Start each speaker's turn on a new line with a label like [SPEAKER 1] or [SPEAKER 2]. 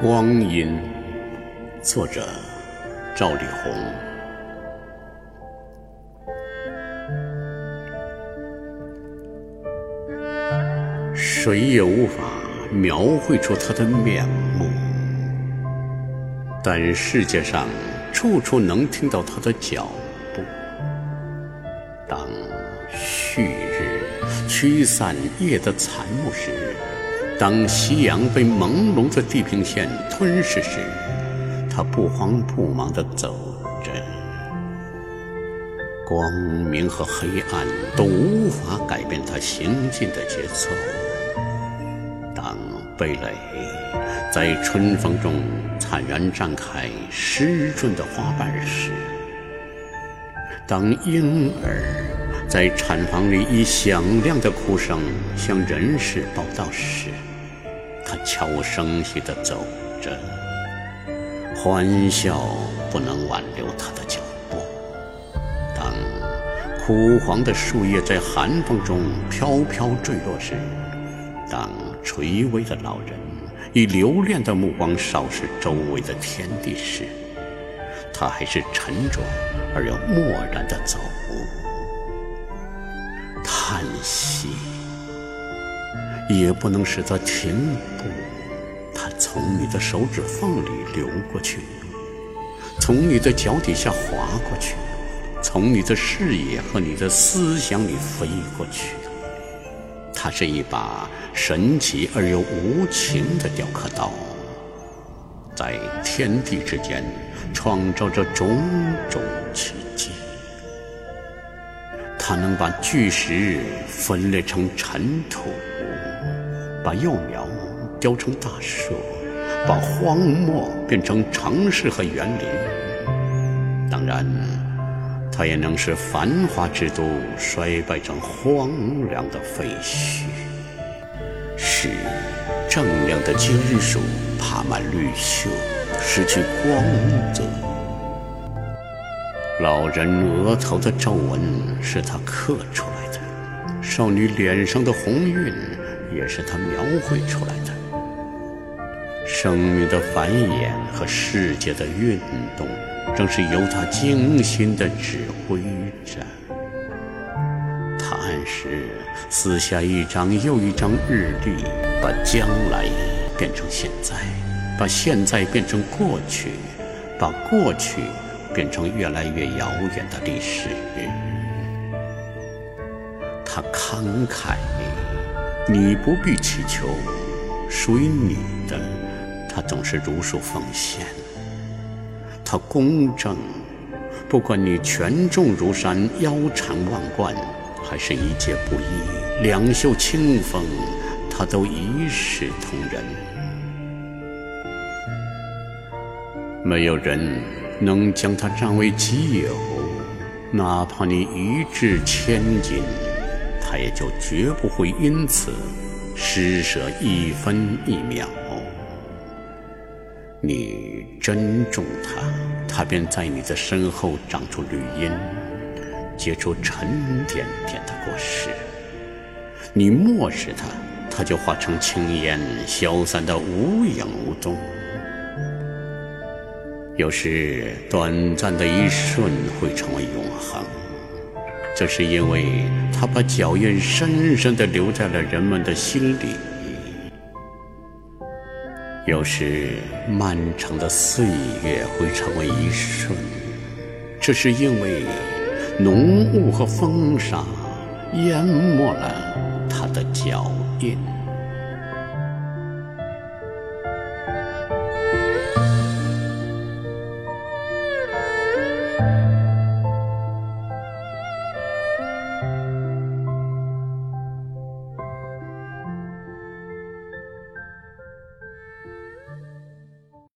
[SPEAKER 1] 光阴，作者赵丽宏。谁也无法描绘出他的面目，但世界上处处能听到他的脚步。当旭日驱散夜的残暮时，当夕阳被朦胧的地平线吞噬时，他不慌不忙地走着。光明和黑暗都无法改变他行进的节奏。当蓓蕾在春风中惨然绽开湿润的花瓣时，当婴儿在产房里以响亮的哭声向人世报道时，他悄无声息地走着，欢笑不能挽留他的脚步。当枯黄的树叶在寒风中飘飘坠落时，当垂危的老人以留恋的目光扫视周围的天地时，他还是沉着而又漠然地走，叹息。也不能使他停步，它从你的手指缝里流过去，从你的脚底下滑过去，从你的视野和你的思想里飞过去。它是一把神奇而又无情的雕刻刀，在天地之间创造着种种奇迹。它能把巨石分裂成尘土。把幼苗雕成大树，把荒漠变成城市和园林。当然，它也能使繁华之都衰败成荒凉的废墟，使锃亮的金属爬满绿锈，失去光泽。老人额头的皱纹是他刻出来的，少女脸上的红晕。也是他描绘出来的。生命的繁衍和世界的运动，正是由他精心的指挥着。他按时撕下一张又一张日历，把将来变成现在，把现在变成过去，把过去变成越来越遥远的历史。他慷慨。你不必祈求，属于你的，他总是如数奉献。他公正，不管你权重如山、腰缠万贯，还是一介布衣、两袖清风，他都一视同仁。没有人能将他占为己有，哪怕你一掷千金。他也就绝不会因此施舍一分一秒。你珍重他，他便在你的身后长出绿荫，结出沉甸甸的果实；你漠视他，他就化成青烟，消散得无影无踪。有时，短暂的一瞬会成为永恒。这是因为他把脚印深深地留在了人们的心里。有时，漫长的岁月会成为一瞬，这是因为浓雾和风沙淹没了他的脚印。